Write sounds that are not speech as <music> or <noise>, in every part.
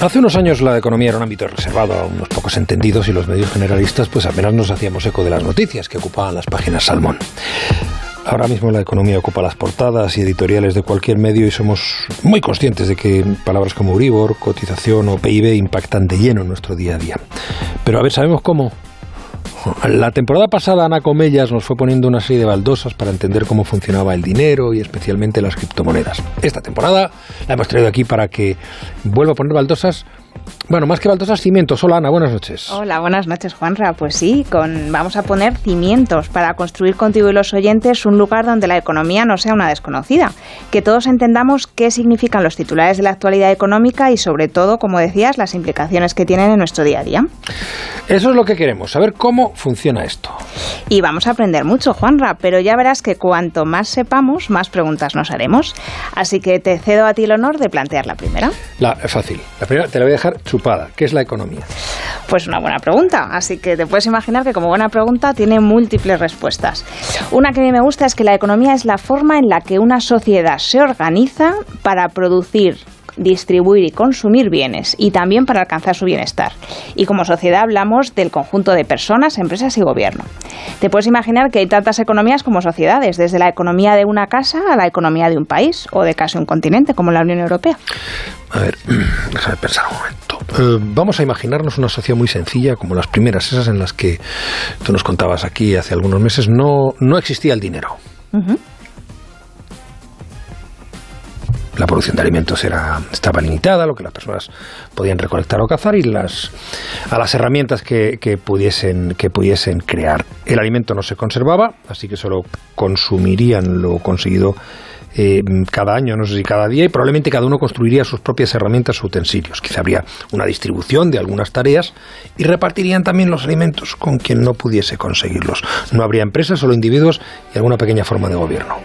Hace unos años la economía era un ámbito reservado a unos pocos entendidos y los medios generalistas pues apenas nos hacíamos eco de las noticias que ocupaban las páginas Salmón. Ahora mismo la economía ocupa las portadas y editoriales de cualquier medio y somos muy conscientes de que palabras como Uribor, cotización o PIB impactan de lleno en nuestro día a día. Pero a ver, ¿sabemos cómo? La temporada pasada Ana Comellas nos fue poniendo una serie de baldosas para entender cómo funcionaba el dinero y especialmente las criptomonedas. Esta temporada la hemos traído aquí para que vuelva a poner baldosas bueno, más que baldosas, cimientos. Hola Ana, buenas noches. Hola, buenas noches Juanra. Pues sí, con, vamos a poner cimientos para construir contigo y los oyentes un lugar donde la economía no sea una desconocida. Que todos entendamos qué significan los titulares de la actualidad económica y sobre todo, como decías, las implicaciones que tienen en nuestro día a día. Eso es lo que queremos, saber cómo funciona esto. Y vamos a aprender mucho, Juanra, pero ya verás que cuanto más sepamos, más preguntas nos haremos. Así que te cedo a ti el honor de plantear la primera. La, fácil. La primera te la voy a dejar chupada. ¿Qué es la economía? Pues una buena pregunta. Así que te puedes imaginar que como buena pregunta tiene múltiples respuestas. Una que a mí me gusta es que la economía es la forma en la que una sociedad se organiza para producir distribuir y consumir bienes y también para alcanzar su bienestar. Y como sociedad hablamos del conjunto de personas, empresas y gobierno. Te puedes imaginar que hay tantas economías como sociedades, desde la economía de una casa a la economía de un país o de casi un continente como la Unión Europea. A ver, <clears throat> déjame pensar un momento. Eh, vamos a imaginarnos una sociedad muy sencilla, como las primeras, esas en las que tú nos contabas aquí hace algunos meses, no, no existía el dinero. la producción de alimentos era, estaba limitada, lo que las personas podían recolectar o cazar y las, a las herramientas que, que, pudiesen, que pudiesen crear. El alimento no se conservaba, así que solo consumirían lo conseguido eh, cada año, no sé si cada día, y probablemente cada uno construiría sus propias herramientas o utensilios. Quizá habría una distribución de algunas tareas y repartirían también los alimentos con quien no pudiese conseguirlos. No habría empresas, solo individuos y alguna pequeña forma de gobierno.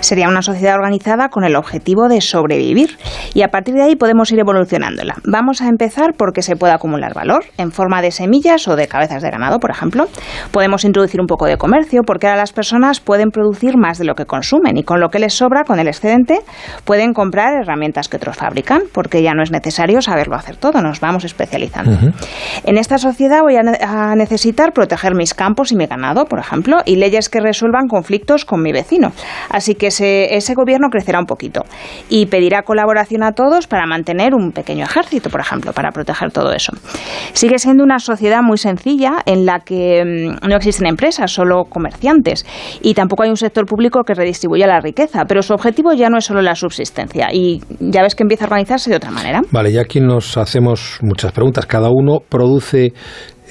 Sería una sociedad organizada con el objetivo de sobrevivir y a partir de ahí podemos ir evolucionándola. Vamos a empezar porque se puede acumular valor en forma de semillas o de cabezas de ganado, por ejemplo. Podemos introducir un poco de comercio porque ahora las personas pueden producir más de lo que consumen y con lo que les sobra con el excedente, pueden comprar herramientas que otros fabrican, porque ya no es necesario saberlo hacer todo, nos vamos especializando. En esta sociedad voy a, necesitar proteger mis campos y mi ganado, por ejemplo, y leyes que resuelvan conflictos con mi vecino. Así que ese, ese gobierno crecerá un poquito y pedirá colaboración a todos para mantener un pequeño ejército, por ejemplo, para proteger todo eso. Sigue siendo una sociedad muy sencilla en la que mm, no existen empresas, solo comerciantes, y tampoco hay un sector público que redistribuya la riqueza, pero su objetivo ya no es solo la subsistencia y ya ves que empieza a organizarse de otra manera. Vale, ya aquí nos hacemos muchas preguntas. Cada uno produce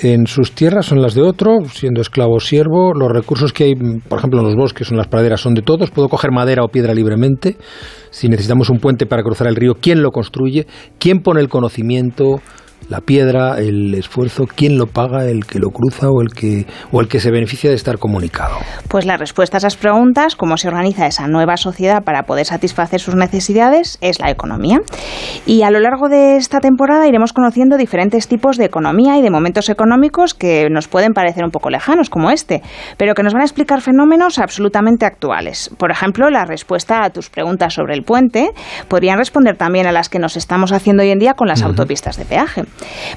en sus tierras son las de otro, siendo esclavo o siervo. Los recursos que hay, por ejemplo, en los bosques o en las praderas son de todos. Puedo coger madera o piedra libremente. Si necesitamos un puente para cruzar el río, ¿quién lo construye? ¿Quién pone el conocimiento? La piedra, el esfuerzo, ¿quién lo paga? ¿El que lo cruza o el que, o el que se beneficia de estar comunicado? Pues la respuesta a esas preguntas, cómo se organiza esa nueva sociedad para poder satisfacer sus necesidades, es la economía. Y a lo largo de esta temporada iremos conociendo diferentes tipos de economía y de momentos económicos que nos pueden parecer un poco lejanos, como este, pero que nos van a explicar fenómenos absolutamente actuales. Por ejemplo, la respuesta a tus preguntas sobre el puente podrían responder también a las que nos estamos haciendo hoy en día con las autopistas de peaje.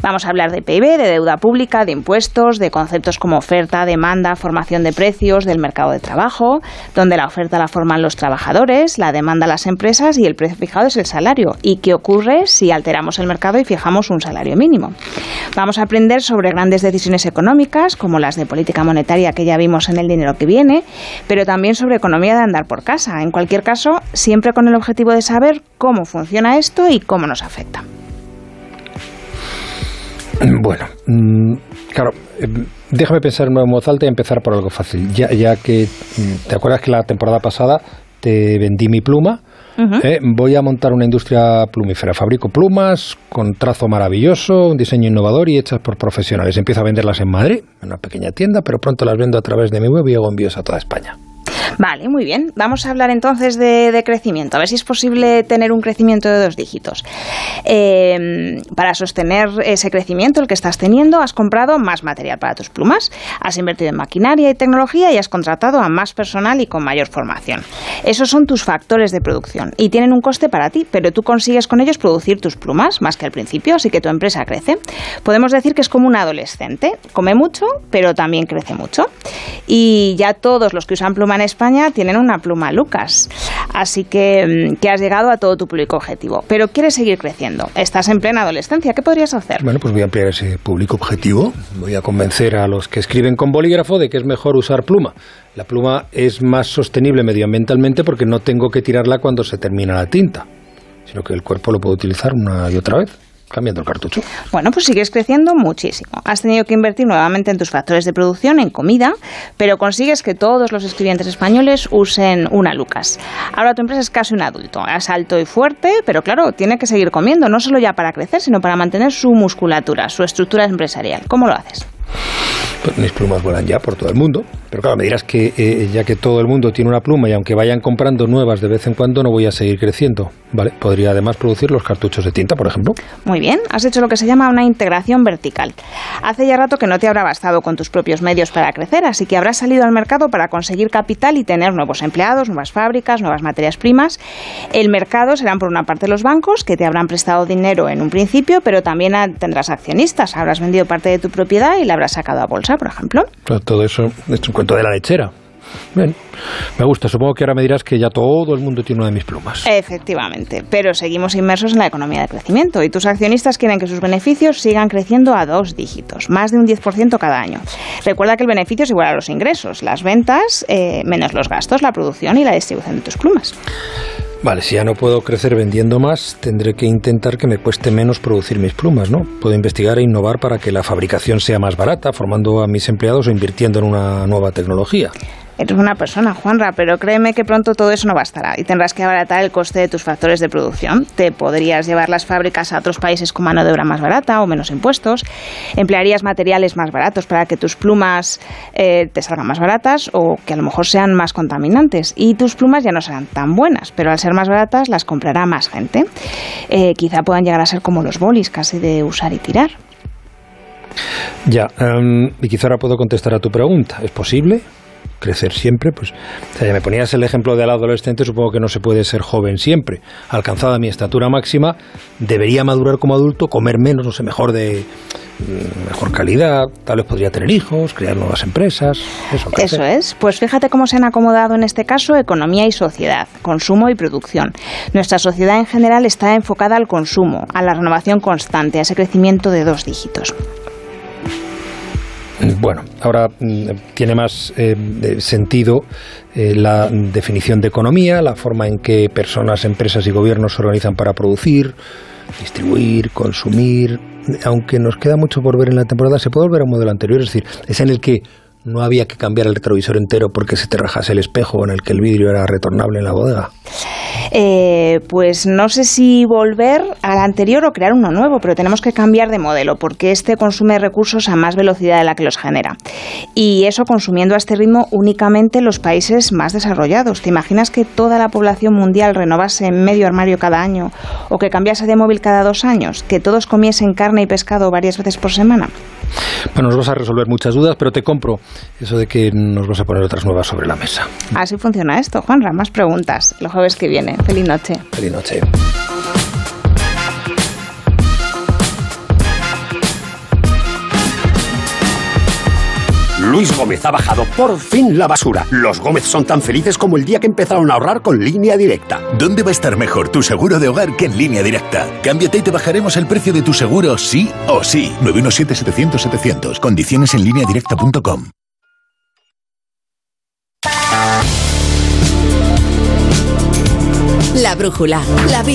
Vamos a hablar de PIB, de deuda pública, de impuestos, de conceptos como oferta, demanda, formación de precios, del mercado de trabajo, donde la oferta la forman los trabajadores, la demanda las empresas y el precio fijado es el salario. ¿Y qué ocurre si alteramos el mercado y fijamos un salario mínimo? Vamos a aprender sobre grandes decisiones económicas, como las de política monetaria que ya vimos en el dinero que viene, pero también sobre economía de andar por casa. En cualquier caso, siempre con el objetivo de saber cómo funciona esto y cómo nos afecta. <clears throat> Bueno, mm, claro, em, déjame pensar en voz alta y empezar por algo fácil. Ya, ya que mm, te acuerdas que la temporada pasada te vendí mi pluma, ¿eh? voy a montar una industria plumífera. Fabrico plumas con trazo maravilloso, un diseño innovador y hechas por profesionales. Empiezo a venderlas en Madrid, en una pequeña tienda, pero pronto las vendo a través de mi web y hago envíos a toda España. Vale, muy bien. Vamos a hablar entonces de, crecimiento. A ver si es posible tener un crecimiento de dos dígitos. Eh, para sostener ese crecimiento, el que estás teniendo, has comprado más material para tus plumas, has invertido en maquinaria y tecnología y has contratado a más personal y con mayor formación. Esos son tus factores de producción y tienen un coste para ti, pero tú consigues con ellos producir tus plumas más que al principio, así que tu empresa crece. Podemos decir que es como un adolescente. Come mucho, pero también crece mucho. Y ya todos los que usan pluma en España tienen una pluma Lucas. Así que, mm, que has llegado a todo tu público objetivo. Pero quieres seguir creciendo. Estás en plena adolescencia. ¿Qué podrías hacer? Bueno, pues voy a ampliar ese público objetivo. Voy a convencer a los que escriben con bolígrafo de que es mejor usar pluma. La pluma es más sostenible medioambientalmente porque no tengo que tirarla cuando se termina la tinta, sino que el cuerpo lo puede utilizar una y otra vez cambiando el cartucho. Bueno, pues sigues creciendo muchísimo. Has tenido que invertir nuevamente en tus factores de producción, en comida, pero consigues que todos los escribientes españoles usen una Lucas. Ahora tu empresa es casi un adulto. Es alto y fuerte, pero claro, tiene que seguir comiendo, no solo ya para crecer, sino para mantener su musculatura, su estructura empresarial. ¿Cómo lo haces? Pues mis plumas vuelan ya por todo el mundo. Pero claro, me dirás que eh, ya que todo el mundo tiene una pluma y aunque vayan comprando nuevas de vez en cuando, no voy a seguir creciendo. ¿Vale? Podría además producir los cartuchos de tinta, por ejemplo. Muy bien, has hecho lo que se llama una integración vertical. Hace ya rato que no te habrá bastado con tus propios medios para crecer, así que habrás salido al mercado para conseguir capital y tener nuevos empleados, nuevas fábricas, nuevas materias primas. El mercado serán por una parte los bancos, que te habrán prestado dinero en un principio, pero también tendrás accionistas. Habrás vendido parte de tu propiedad y la habrás sacado a bolsa, por ejemplo. todo eso es un cuento de la lechera. Bien, me gusta. Supongo que ahora me dirás que ya todo el mundo tiene una de mis plumas. Efectivamente, pero seguimos inmersos en la economía de crecimiento y tus accionistas quieren que sus beneficios sigan creciendo a dos dígitos, más de un 10% cada año. Recuerda que el beneficio es igual a los ingresos, las ventas eh, menos los gastos, la producción y la distribución de tus plumas. Vale, si ya no puedo crecer vendiendo más, tendré que intentar que me cueste menos producir mis plumas, ¿no? Puedo investigar e innovar para que la fabricación sea más barata, formando a mis empleados o invirtiendo en una nueva tecnología. Eres una persona, Juanra, pero créeme que pronto todo eso no bastará y tendrás que abaratar el coste de tus factores de producción. Te podrías llevar las fábricas a otros países con mano de obra más barata o menos impuestos. Emplearías materiales más baratos para que tus plumas eh, te salgan más baratas o que a lo mejor sean más contaminantes. Y tus plumas ya no serán tan buenas, pero al ser más baratas las comprará más gente. Eh, quizá puedan llegar a ser como los bolis, casi de usar y tirar. Ya, em, y quizá ahora puedo contestar a tu pregunta. ¿Es posible? crecer siempre, pues ya me ponías el ejemplo del adolescente, supongo que no se puede ser joven siempre. Alcanzada mi estatura máxima, debería madurar como adulto, comer menos, no sé, mejor de mejor calidad, tal vez podría tener hijos, crear nuevas empresas. Eso, eso es. Pues fíjate cómo se han acomodado en este caso economía y sociedad, consumo y producción. Nuestra sociedad en general está enfocada al consumo, a la renovación constante, a ese crecimiento de dos dígitos. Bueno, ahora mm, tiene más eh, sentido eh, la definición de economía, la forma en que personas, empresas y gobiernos se organizan para producir, distribuir, consumir. Aunque nos queda mucho por ver en la temporada, se puede volver a un modelo anterior, es decir, es en el que no había que cambiar el retrovisor entero porque se te rajase el espejo en el que el vidrio era retornable en la bodega. Eh, pues no sé si volver al anterior o crear uno nuevo, pero tenemos que cambiar de modelo porque este consume recursos a más velocidad de la que los genera. Y eso consumiendo a este ritmo únicamente los países más desarrollados. ¿Te imaginas que toda la población mundial renovase medio armario cada año o que cambiase de móvil cada dos años? ¿Que todos comiesen carne y pescado varias veces por semana? Bueno, nos vas a resolver muchas dudas, pero te compro eso de que nos vas a poner otras nuevas sobre la mesa. Así funciona esto, Juanra. Más preguntas el jueves que viene. Feliz noche. Feliz noche. Luis Gómez ha bajado por fin la basura. Los Gómez son tan felices como el día que empezaron a ahorrar con línea directa. ¿Dónde va a estar mejor tu seguro de hogar que en línea directa? Cámbiate y te bajaremos el precio de tu seguro sí o sí. 917-700-700. Condiciones en línea directa.com. La brújula. La vida.